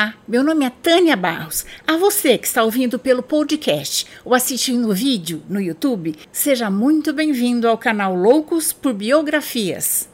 Olá, meu nome é Tânia Barros. A você que está ouvindo pelo podcast ou assistindo o vídeo no YouTube, seja muito bem-vindo ao canal Loucos por Biografias.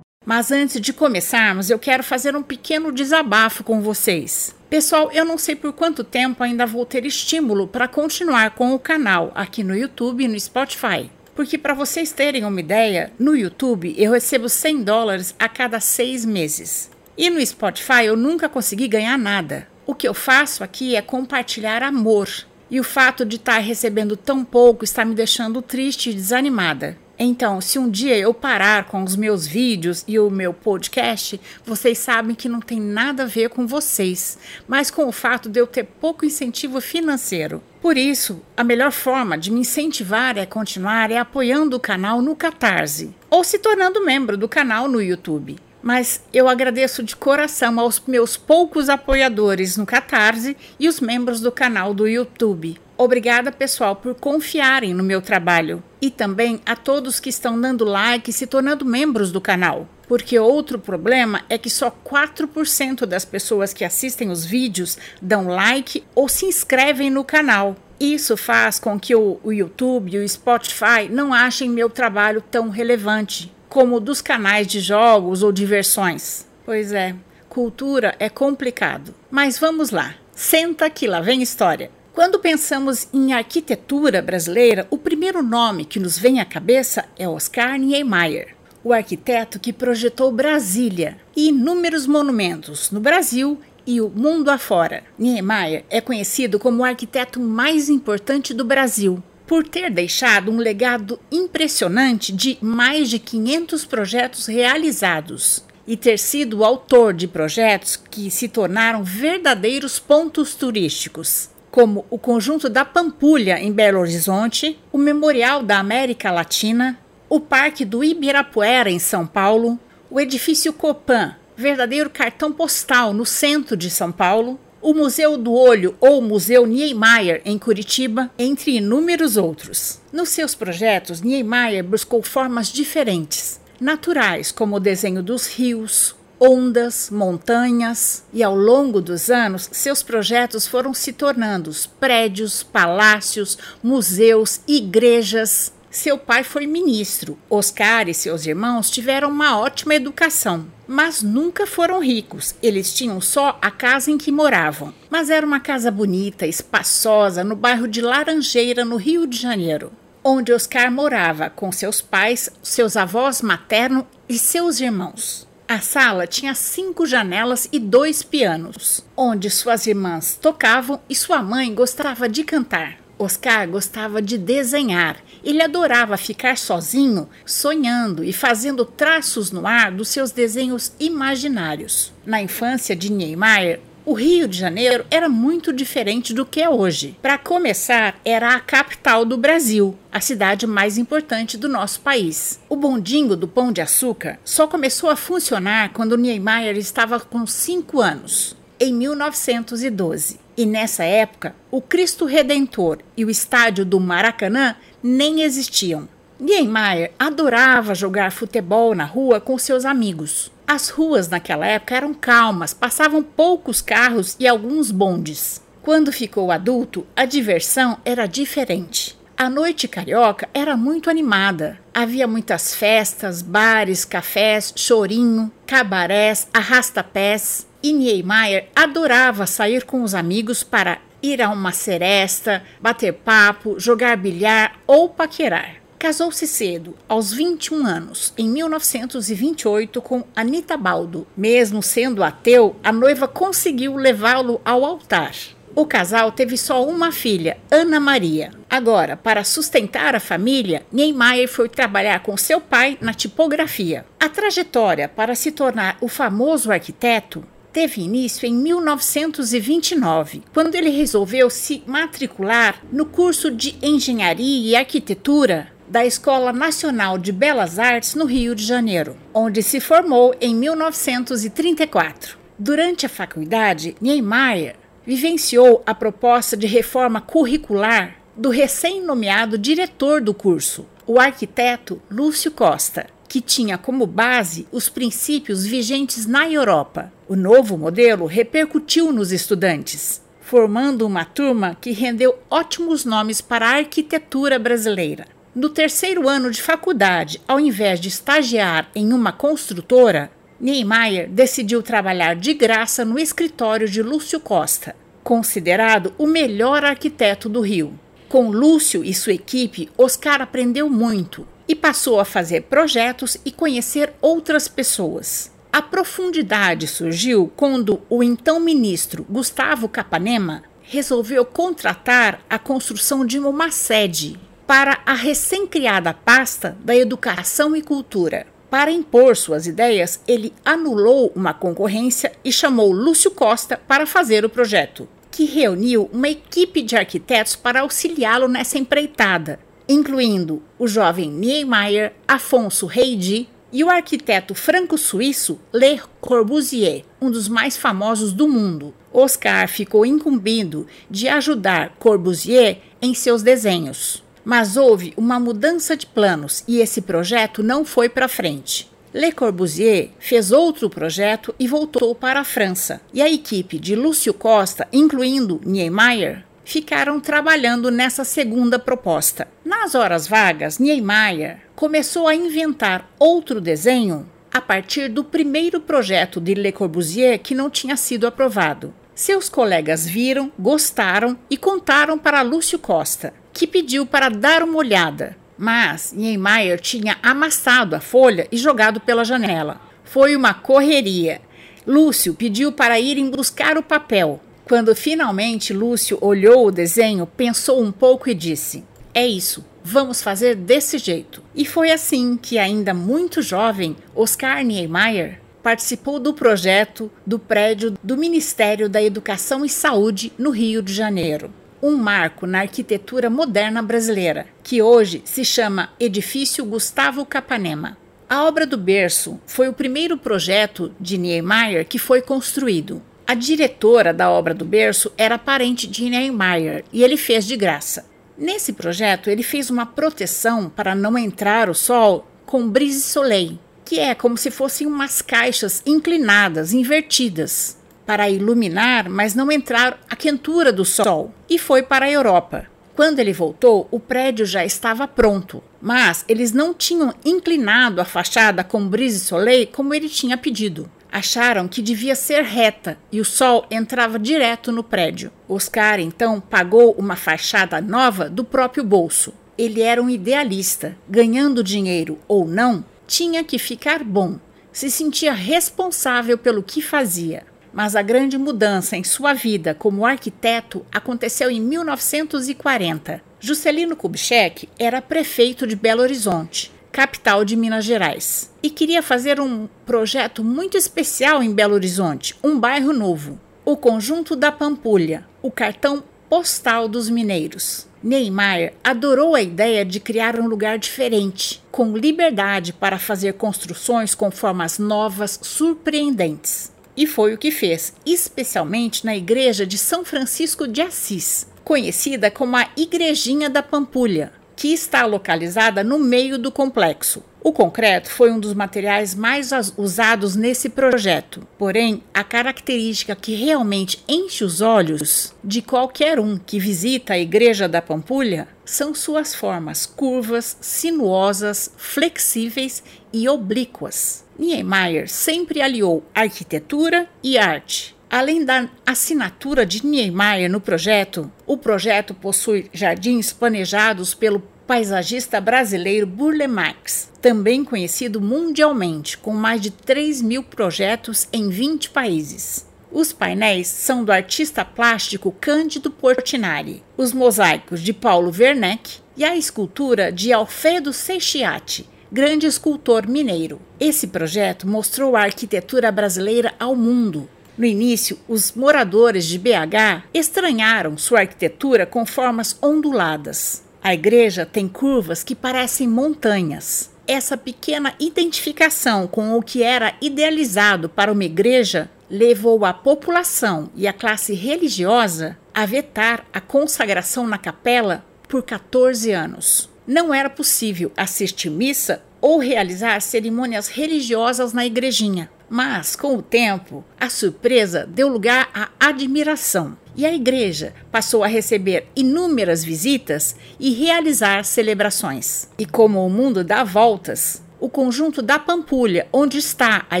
Mas antes de começarmos, eu quero fazer um pequeno desabafo com vocês. Pessoal, eu não sei por quanto tempo ainda vou ter estímulo para continuar com o canal aqui no YouTube e no Spotify. Porque, para vocês terem uma ideia, no YouTube eu recebo 100 dólares a cada seis meses. E no Spotify eu nunca consegui ganhar nada. O que eu faço aqui é compartilhar amor. E o fato de estar recebendo tão pouco está me deixando triste e desanimada. Então, se um dia eu parar com os meus vídeos e o meu podcast, vocês sabem que não tem nada a ver com vocês, mas com o fato de eu ter pouco incentivo financeiro. Por isso, a melhor forma de me incentivar a continuar é apoiando o canal no Catarse ou se tornando membro do canal no YouTube. Mas eu agradeço de coração aos meus poucos apoiadores no Catarse e os membros do canal do YouTube. Obrigada, pessoal, por confiarem no meu trabalho. E também a todos que estão dando like e se tornando membros do canal. Porque outro problema é que só 4% das pessoas que assistem os vídeos dão like ou se inscrevem no canal. Isso faz com que o, o YouTube e o Spotify não achem meu trabalho tão relevante como o dos canais de jogos ou diversões. Pois é, cultura é complicado. Mas vamos lá. Senta que lá vem história. Quando pensamos em arquitetura brasileira, o primeiro nome que nos vem à cabeça é Oscar Niemeyer, o arquiteto que projetou Brasília e inúmeros monumentos no Brasil e o mundo afora. Niemeyer é conhecido como o arquiteto mais importante do Brasil, por ter deixado um legado impressionante de mais de 500 projetos realizados e ter sido o autor de projetos que se tornaram verdadeiros pontos turísticos como o Conjunto da Pampulha, em Belo Horizonte, o Memorial da América Latina, o Parque do Ibirapuera, em São Paulo, o Edifício Copan, verdadeiro cartão postal no centro de São Paulo, o Museu do Olho ou Museu Niemeyer, em Curitiba, entre inúmeros outros. Nos seus projetos, Niemeyer buscou formas diferentes, naturais, como o desenho dos rios, ondas, montanhas, e ao longo dos anos, seus projetos foram se tornando prédios, palácios, museus, igrejas. Seu pai foi ministro. Oscar e seus irmãos tiveram uma ótima educação, mas nunca foram ricos. Eles tinham só a casa em que moravam. Mas era uma casa bonita, espaçosa, no bairro de Laranjeira, no Rio de Janeiro, onde Oscar morava com seus pais, seus avós materno e seus irmãos. A sala tinha cinco janelas e dois pianos, onde suas irmãs tocavam e sua mãe gostava de cantar. Oscar gostava de desenhar. Ele adorava ficar sozinho, sonhando e fazendo traços no ar dos seus desenhos imaginários. Na infância de Niemeyer, o Rio de Janeiro era muito diferente do que é hoje. Para começar, era a capital do Brasil, a cidade mais importante do nosso país. O bondinho do Pão de Açúcar só começou a funcionar quando Niemeyer estava com 5 anos, em 1912. E nessa época, o Cristo Redentor e o estádio do Maracanã nem existiam. Niemeyer adorava jogar futebol na rua com seus amigos. As ruas naquela época eram calmas, passavam poucos carros e alguns bondes. Quando ficou adulto, a diversão era diferente. A noite carioca era muito animada. Havia muitas festas, bares, cafés, chorinho, cabarés, arrasta-pés. E Niemeyer adorava sair com os amigos para ir a uma seresta, bater papo, jogar bilhar ou paquerar. Casou-se cedo, aos 21 anos, em 1928, com Anita Baldo. Mesmo sendo ateu, a noiva conseguiu levá-lo ao altar. O casal teve só uma filha, Ana Maria. Agora, para sustentar a família, Niemeyer foi trabalhar com seu pai na tipografia. A trajetória para se tornar o famoso arquiteto teve início em 1929, quando ele resolveu se matricular no curso de Engenharia e Arquitetura da Escola Nacional de Belas Artes no Rio de Janeiro, onde se formou em 1934. Durante a faculdade, Niemeyer vivenciou a proposta de reforma curricular do recém-nomeado diretor do curso, o arquiteto Lúcio Costa. Que tinha como base os princípios vigentes na Europa. O novo modelo repercutiu nos estudantes, formando uma turma que rendeu ótimos nomes para a arquitetura brasileira. No terceiro ano de faculdade, ao invés de estagiar em uma construtora, Niemeyer decidiu trabalhar de graça no escritório de Lúcio Costa, considerado o melhor arquiteto do Rio. Com Lúcio e sua equipe, Oscar aprendeu muito e passou a fazer projetos e conhecer outras pessoas. A profundidade surgiu quando o então ministro Gustavo Capanema resolveu contratar a construção de uma sede para a recém-criada pasta da Educação e Cultura. Para impor suas ideias, ele anulou uma concorrência e chamou Lúcio Costa para fazer o projeto, que reuniu uma equipe de arquitetos para auxiliá-lo nessa empreitada, incluindo o jovem Niemeyer, Afonso Reidi e o arquiteto franco-suíço Le Corbusier, um dos mais famosos do mundo. Oscar ficou incumbido de ajudar Corbusier em seus desenhos. Mas houve uma mudança de planos e esse projeto não foi para frente. Le Corbusier fez outro projeto e voltou para a França. E a equipe de Lúcio Costa, incluindo Niemeyer, ficaram trabalhando nessa segunda proposta. Nas horas vagas, Niemeyer começou a inventar outro desenho a partir do primeiro projeto de Le Corbusier que não tinha sido aprovado. Seus colegas viram, gostaram e contaram para Lúcio Costa, que pediu para dar uma olhada. Mas Niemeyer tinha amassado a folha e jogado pela janela. Foi uma correria. Lúcio pediu para irem buscar o papel, quando finalmente Lúcio olhou o desenho, pensou um pouco e disse: É isso, vamos fazer desse jeito. E foi assim que, ainda muito jovem, Oscar Niemeyer participou do projeto do prédio do Ministério da Educação e Saúde no Rio de Janeiro. Um marco na arquitetura moderna brasileira, que hoje se chama Edifício Gustavo Capanema. A obra do berço foi o primeiro projeto de Niemeyer que foi construído. A diretora da obra do berço era parente de Niemeyer e ele fez de graça. Nesse projeto, ele fez uma proteção para não entrar o sol com brise soleil, que é como se fossem umas caixas inclinadas, invertidas, para iluminar, mas não entrar a quentura do sol, e foi para a Europa. Quando ele voltou, o prédio já estava pronto, mas eles não tinham inclinado a fachada com brise soleil como ele tinha pedido. Acharam que devia ser reta e o sol entrava direto no prédio. Oscar então pagou uma fachada nova do próprio bolso. Ele era um idealista, ganhando dinheiro ou não, tinha que ficar bom. Se sentia responsável pelo que fazia. Mas a grande mudança em sua vida como arquiteto aconteceu em 1940. Juscelino Kubitschek era prefeito de Belo Horizonte capital de Minas Gerais, e queria fazer um projeto muito especial em Belo Horizonte, um bairro novo, o Conjunto da Pampulha, o cartão postal dos mineiros. Neymar adorou a ideia de criar um lugar diferente, com liberdade para fazer construções com formas novas, surpreendentes. E foi o que fez, especialmente na igreja de São Francisco de Assis, conhecida como a Igrejinha da Pampulha, que está localizada no meio do complexo. O concreto foi um dos materiais mais usados nesse projeto, porém, a característica que realmente enche os olhos de qualquer um que visita a Igreja da Pampulha são suas formas curvas, sinuosas, flexíveis e oblíquas. Niemeyer sempre aliou arquitetura e arte, Além da assinatura de Niemeyer no projeto, o projeto possui jardins planejados pelo paisagista brasileiro Burle Marx, também conhecido mundialmente, com mais de 3 mil projetos em 20 países. Os painéis são do artista plástico Cândido Portinari, os mosaicos de Paulo Werneck e a escultura de Alfredo Seixiati, grande escultor mineiro. Esse projeto mostrou a arquitetura brasileira ao mundo, no início, os moradores de BH estranharam sua arquitetura com formas onduladas. A igreja tem curvas que parecem montanhas. Essa pequena identificação com o que era idealizado para uma igreja levou a população e a classe religiosa a vetar a consagração na capela por 14 anos. Não era possível assistir missa ou realizar cerimônias religiosas na igrejinha. Mas, com o tempo, a surpresa deu lugar à admiração e a igreja passou a receber inúmeras visitas e realizar celebrações. E como o mundo dá voltas, o conjunto da Pampulha, onde está a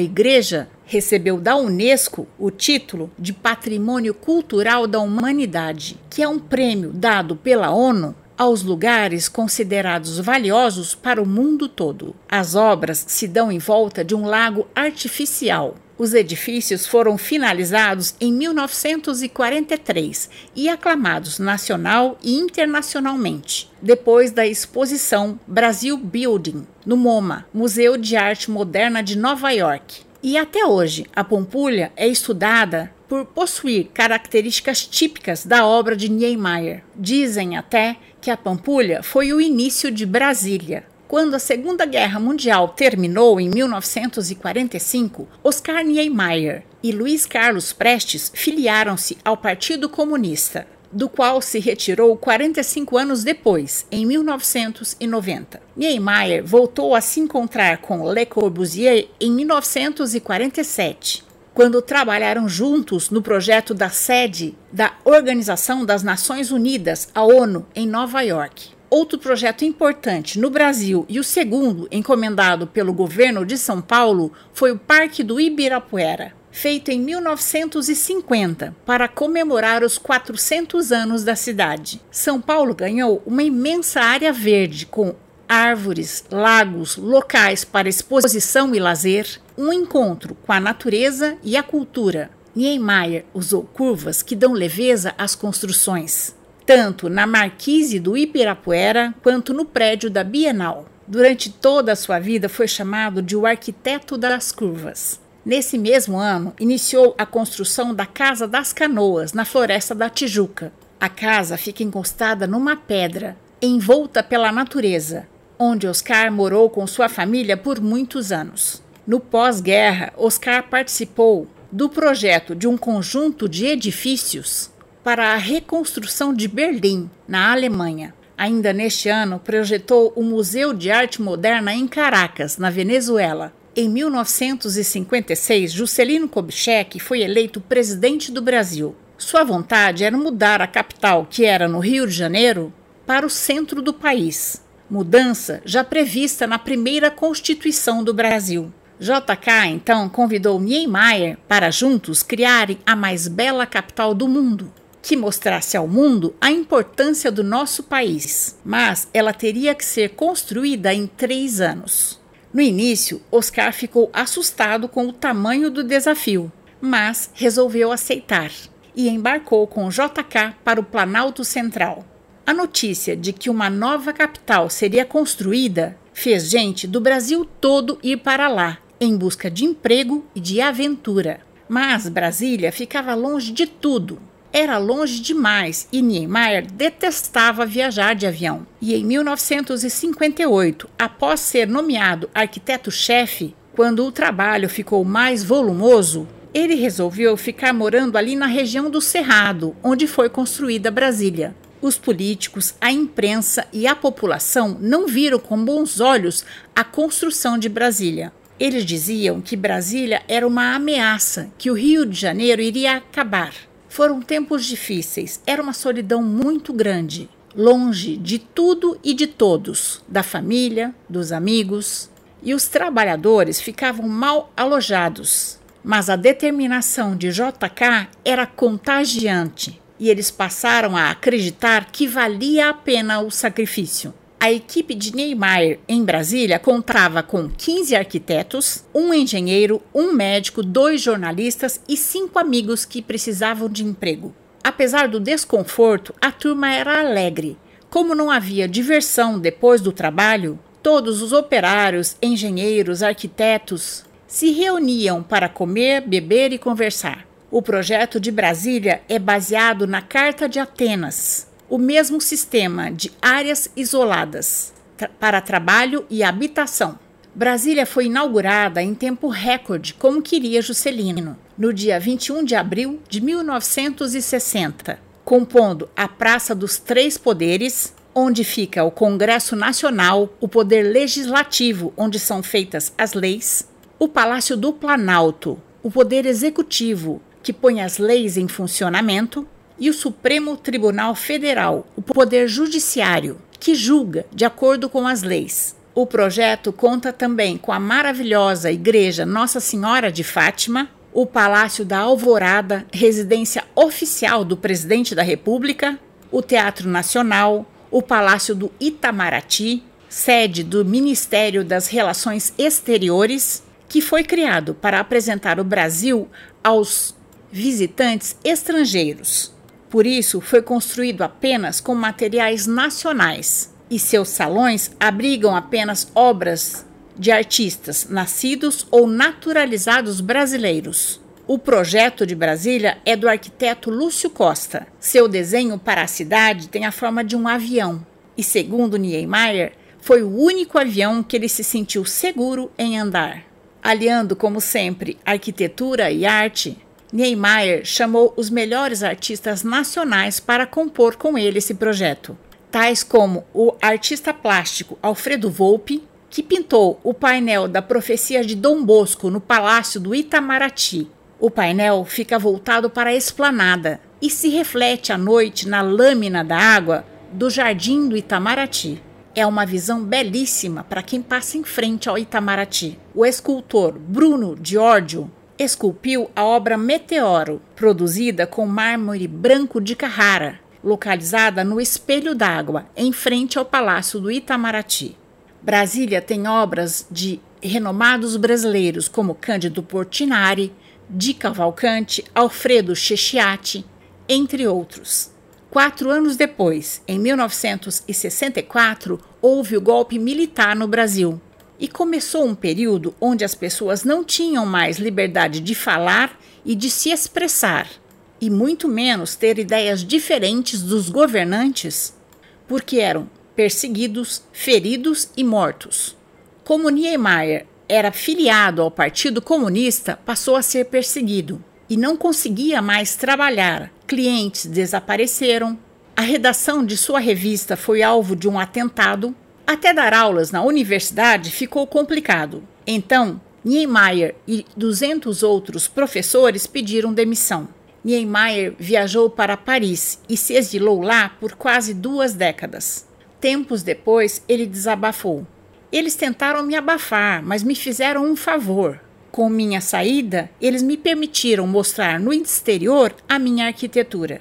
igreja, recebeu da Unesco o título de Patrimônio Cultural da Humanidade, que é um prêmio dado pela ONU aos lugares considerados valiosos para o mundo todo. As obras se dão em volta de um lago artificial. Os edifícios foram finalizados em 1943 e aclamados nacional e internacionalmente, depois da exposição Brasil Building, no MoMA, Museu de Arte Moderna de Nova York. E até hoje, a Pampulha é estudada por possuir características típicas da obra de Niemeyer. Dizem até que a Pampulha foi o início de Brasília. Quando a Segunda Guerra Mundial terminou em 1945, Oscar Niemeyer e Luiz Carlos Prestes filiaram-se ao Partido Comunista, do qual se retirou 45 anos depois, em 1990. Niemeyer voltou a se encontrar com Le Corbusier em 1947 quando trabalharam juntos no projeto da sede da Organização das Nações Unidas, a ONU, em Nova York. Outro projeto importante no Brasil e o segundo encomendado pelo governo de São Paulo foi o Parque do Ibirapuera, feito em 1950 para comemorar os 400 anos da cidade. São Paulo ganhou uma imensa área verde com árvores, lagos, locais para exposição e lazer, um encontro com a natureza e a cultura. Niemeyer usou curvas que dão leveza às construções, tanto na marquise do Ibirapuera quanto no prédio da Bienal. Durante toda a sua vida foi chamado de o arquiteto das curvas. Nesse mesmo ano, iniciou a construção da Casa das Canoas, na Floresta da Tijuca. A casa fica encostada numa pedra, envolta pela natureza, onde Oscar morou com sua família por muitos anos. No pós-guerra, Oscar participou do projeto de um conjunto de edifícios para a reconstrução de Berlim, na Alemanha. Ainda neste ano, projetou o Museu de Arte Moderna em Caracas, na Venezuela. Em 1956, Juscelino Kubitschek foi eleito presidente do Brasil. Sua vontade era mudar a capital, que era no Rio de Janeiro, para o centro do país mudança já prevista na primeira Constituição do Brasil. JK então convidou Niemeyer para juntos criarem a mais bela capital do mundo, que mostrasse ao mundo a importância do nosso país, mas ela teria que ser construída em três anos. No início, Oscar ficou assustado com o tamanho do desafio, mas resolveu aceitar e embarcou com JK para o Planalto Central. A notícia de que uma nova capital seria construída fez gente do Brasil todo ir para lá, em busca de emprego e de aventura. Mas Brasília ficava longe de tudo. Era longe demais e Niemeyer detestava viajar de avião. E em 1958, após ser nomeado arquiteto-chefe, quando o trabalho ficou mais volumoso, ele resolveu ficar morando ali na região do Cerrado, onde foi construída Brasília. Os políticos, a imprensa e a população não viram com bons olhos a construção de Brasília. Eles diziam que Brasília era uma ameaça, que o Rio de Janeiro iria acabar. Foram tempos difíceis, era uma solidão muito grande, longe de tudo e de todos, da família, dos amigos, e os trabalhadores ficavam mal alojados. Mas a determinação de JK era contagiante e eles passaram a acreditar que valia a pena o sacrifício. A equipe de Niemeyer em Brasília contava com 15 arquitetos, um engenheiro, um médico, dois jornalistas e cinco amigos que precisavam de emprego. Apesar do desconforto, a turma era alegre. Como não havia diversão depois do trabalho, todos os operários, engenheiros, arquitetos se reuniam para comer, beber e conversar. O projeto de Brasília é baseado na Carta de Atenas, o mesmo sistema de áreas isoladas tra para trabalho e habitação. Brasília foi inaugurada em tempo recorde, como queria Juscelino, no dia 21 de abril de 1960, compondo a Praça dos Três Poderes, onde fica o Congresso Nacional, o poder legislativo, onde são feitas as leis, o Palácio do Planalto, o poder executivo, que põe as leis em funcionamento, e o Supremo Tribunal Federal, o poder judiciário, que julga de acordo com as leis. O projeto conta também com a maravilhosa Igreja Nossa Senhora de Fátima, o Palácio da Alvorada, residência oficial do presidente da República, o Teatro Nacional, o Palácio do Itamaraty, sede do Ministério das Relações Exteriores, que foi criado para apresentar o Brasil aos visitantes estrangeiros. Por isso, foi construído apenas com materiais nacionais e seus salões abrigam apenas obras de artistas nascidos ou naturalizados brasileiros. O projeto de Brasília é do arquiteto Lúcio Costa. Seu desenho para a cidade tem a forma de um avião e, segundo Niemeyer, foi o único avião que ele se sentiu seguro em andar. Aliando, como sempre, arquitetura e arte, Niemeyer chamou os melhores artistas nacionais para compor com ele esse projeto, tais como o artista plástico Alfredo Volpe, que pintou o painel da profecia de Dom Bosco no Palácio do Itamaraty. O painel fica voltado para a esplanada e se reflete à noite na lâmina da água do Jardim do Itamaraty. É uma visão belíssima para quem passa em frente ao Itamaraty. O escultor Bruno Giorgio esculpiu a obra Meteoro, produzida com mármore branco de Carrara, localizada no Espelho d'Água, em frente ao Palácio do Itamaraty. Brasília tem obras de renomados brasileiros como Cândido Portinari, Di Cavalcante, Alfredo Chechiati, entre outros. Quatro anos depois, em 1964, houve o golpe militar no Brasil e começou um período onde as pessoas não tinham mais liberdade de falar e de se expressar, e muito menos ter ideias diferentes dos governantes, porque eram perseguidos, feridos e mortos. Como Niemeyer era filiado ao Partido Comunista, passou a ser perseguido e não conseguia mais trabalhar. Clientes desapareceram. A redação de sua revista foi alvo de um atentado até dar aulas na universidade ficou complicado. Então, Niemeyer e 200 outros professores pediram demissão. Niemeyer viajou para Paris e se exilou lá por quase duas décadas. Tempos depois, ele desabafou. Eles tentaram me abafar, mas me fizeram um favor. Com minha saída, eles me permitiram mostrar no exterior a minha arquitetura.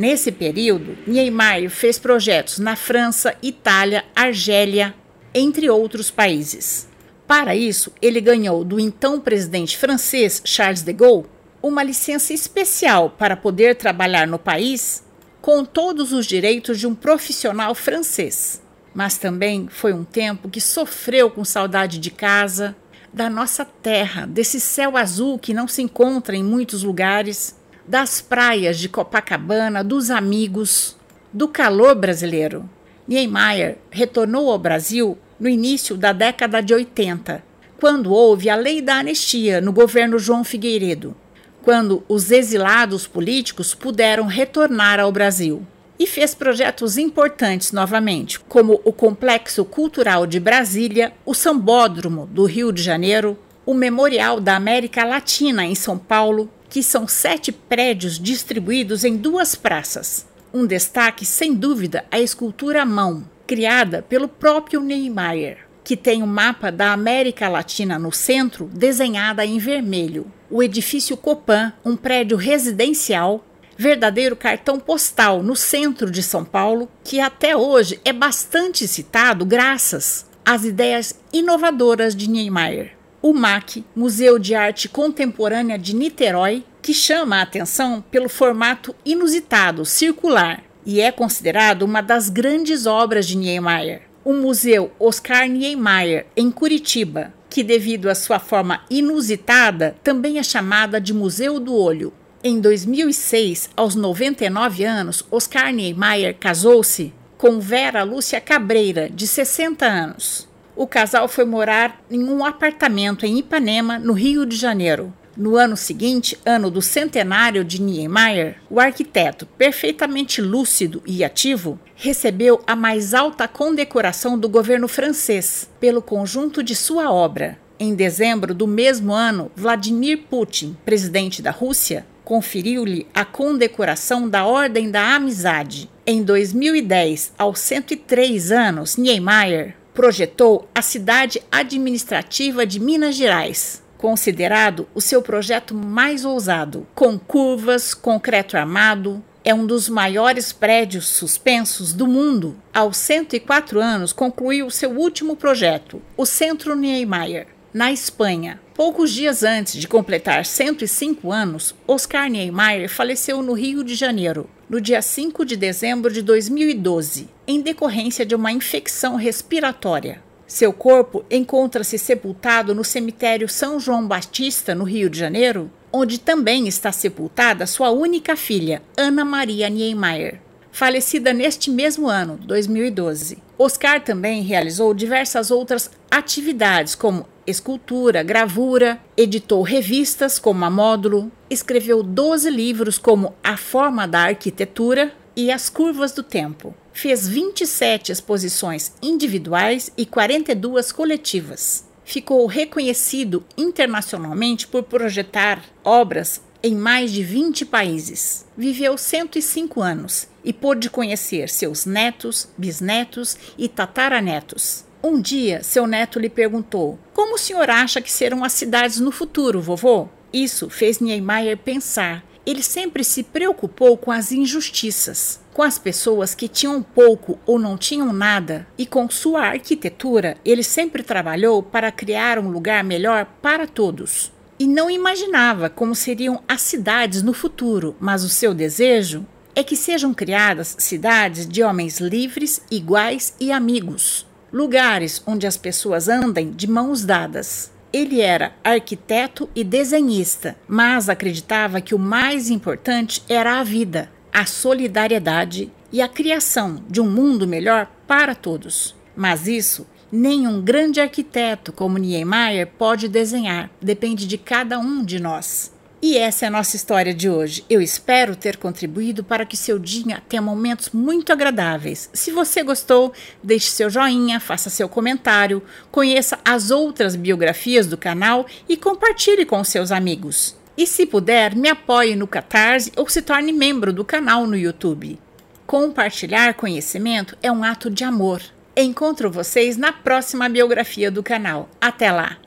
Nesse período, Niemeyer fez projetos na França, Itália, Argélia, entre outros países. Para isso, ele ganhou do então presidente francês Charles de Gaulle uma licença especial para poder trabalhar no país com todos os direitos de um profissional francês. Mas também foi um tempo que sofreu com saudade de casa, da nossa terra, desse céu azul que não se encontra em muitos lugares das praias de Copacabana, dos amigos, do calor brasileiro. Niemeyer retornou ao Brasil no início da década de 80, quando houve a lei da anistia no governo João Figueiredo, quando os exilados políticos puderam retornar ao Brasil. E fez projetos importantes novamente, como o Complexo Cultural de Brasília, o Sambódromo do Rio de Janeiro, o Memorial da América Latina em São Paulo, que são sete prédios distribuídos em duas praças. Um destaque, sem dúvida, a escultura à mão, criada pelo próprio Niemeyer, que tem o um mapa da América Latina no centro, desenhada em vermelho. O edifício Copan, um prédio residencial, verdadeiro cartão postal no centro de São Paulo, que até hoje é bastante citado graças às ideias inovadoras de Niemeyer o MAC, Museu de Arte Contemporânea de Niterói, que chama a atenção pelo formato inusitado, circular, e é considerado uma das grandes obras de Niemeyer. O Museu Oscar Niemeyer, em Curitiba, que devido à sua forma inusitada, também é chamada de Museu do Olho. Em 2006, aos 99 anos, Oscar Niemeyer casou-se com Vera Lúcia Cabreira, de 60 anos o casal foi morar em um apartamento em Ipanema, no Rio de Janeiro. No ano seguinte, ano do centenário de Niemeyer, o arquiteto, perfeitamente lúcido e ativo, recebeu a mais alta condecoração do governo francês pelo conjunto de sua obra. Em dezembro do mesmo ano, Vladimir Putin, presidente da Rússia, conferiu-lhe a condecoração da Ordem da Amizade. Em 2010, aos 103 anos, Niemeyer projetou a cidade administrativa de Minas Gerais, considerado o seu projeto mais ousado, com curvas, concreto armado. É um dos maiores prédios suspensos do mundo. Aos 104 anos, concluiu seu último projeto, o Centro Niemeyer, na Espanha. Poucos dias antes de completar 105 anos, Oscar Niemeyer faleceu no Rio de Janeiro, no dia 5 de dezembro de 2012, em decorrência de uma infecção respiratória. Seu corpo encontra-se sepultado no cemitério São João Batista, no Rio de Janeiro, onde também está sepultada sua única filha, Ana Maria Niemeyer, falecida neste mesmo ano, 2012. Oscar também realizou diversas outras atividades, como escultura, gravura, editou revistas como a Módulo, escreveu 12 livros como A Forma da Arquitetura e As Curvas do Tempo fez 27 exposições individuais e 42 coletivas. Ficou reconhecido internacionalmente por projetar obras em mais de 20 países. Viveu 105 anos e pôde conhecer seus netos, bisnetos e tataranetos. Um dia, seu neto lhe perguntou: Como o senhor acha que serão as cidades no futuro, vovô? Isso fez Niemeyer pensar. Ele sempre se preocupou com as injustiças com as pessoas que tinham pouco ou não tinham nada, e com sua arquitetura, ele sempre trabalhou para criar um lugar melhor para todos. E não imaginava como seriam as cidades no futuro, mas o seu desejo é que sejam criadas cidades de homens livres, iguais e amigos, lugares onde as pessoas andem de mãos dadas. Ele era arquiteto e desenhista, mas acreditava que o mais importante era a vida, a solidariedade e a criação de um mundo melhor para todos. Mas isso nenhum grande arquiteto como Niemeyer pode desenhar, depende de cada um de nós. E essa é a nossa história de hoje. Eu espero ter contribuído para que seu dia tenha momentos muito agradáveis. Se você gostou, deixe seu joinha, faça seu comentário, conheça as outras biografias do canal e compartilhe com seus amigos. E se puder, me apoie no Catarse ou se torne membro do canal no YouTube. Compartilhar conhecimento é um ato de amor. Encontro vocês na próxima biografia do canal. Até lá!